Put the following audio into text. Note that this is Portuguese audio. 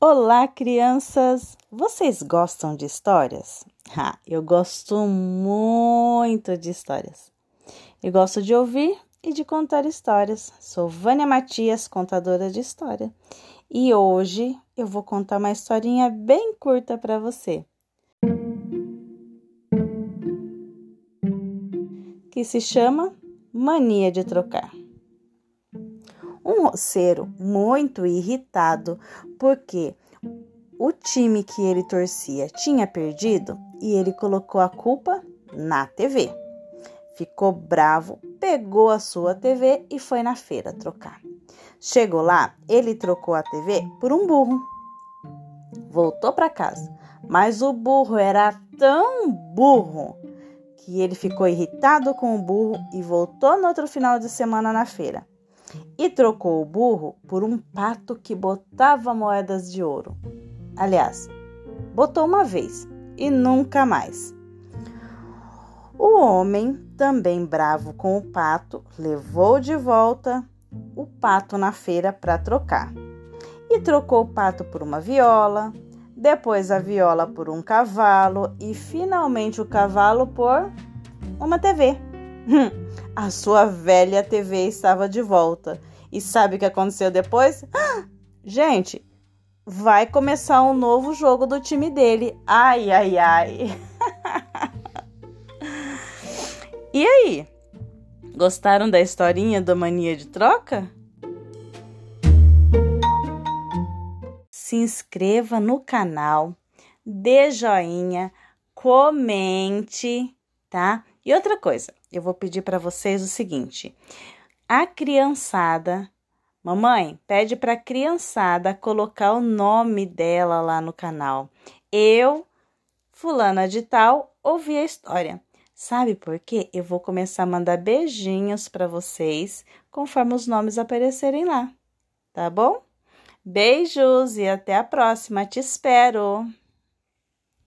Olá, crianças! Vocês gostam de histórias? Ah, eu gosto muito de histórias. Eu gosto de ouvir e de contar histórias. Sou Vânia Matias, contadora de história. E hoje eu vou contar uma historinha bem curta para você. Que se chama Mania de Trocar um roceiro muito irritado porque o time que ele torcia tinha perdido e ele colocou a culpa na TV. Ficou bravo, pegou a sua TV e foi na feira trocar. Chegou lá, ele trocou a TV por um burro. Voltou para casa, mas o burro era tão burro que ele ficou irritado com o burro e voltou no outro final de semana na feira e trocou o burro por um pato que botava moedas de ouro. Aliás, botou uma vez e nunca mais. O homem, também bravo com o pato, levou de volta o pato na feira para trocar. E trocou o pato por uma viola, depois a viola por um cavalo e finalmente o cavalo por uma TV. A sua velha TV estava de volta. E sabe o que aconteceu depois? Gente, vai começar um novo jogo do time dele. Ai, ai, ai. e aí? Gostaram da historinha da mania de troca? Se inscreva no canal, dê joinha, comente, tá? E outra coisa, eu vou pedir para vocês o seguinte: a criançada, mamãe, pede para a criançada colocar o nome dela lá no canal. Eu, fulana de tal, ouvi a história. Sabe por quê? Eu vou começar a mandar beijinhos para vocês conforme os nomes aparecerem lá, tá bom? Beijos e até a próxima, te espero!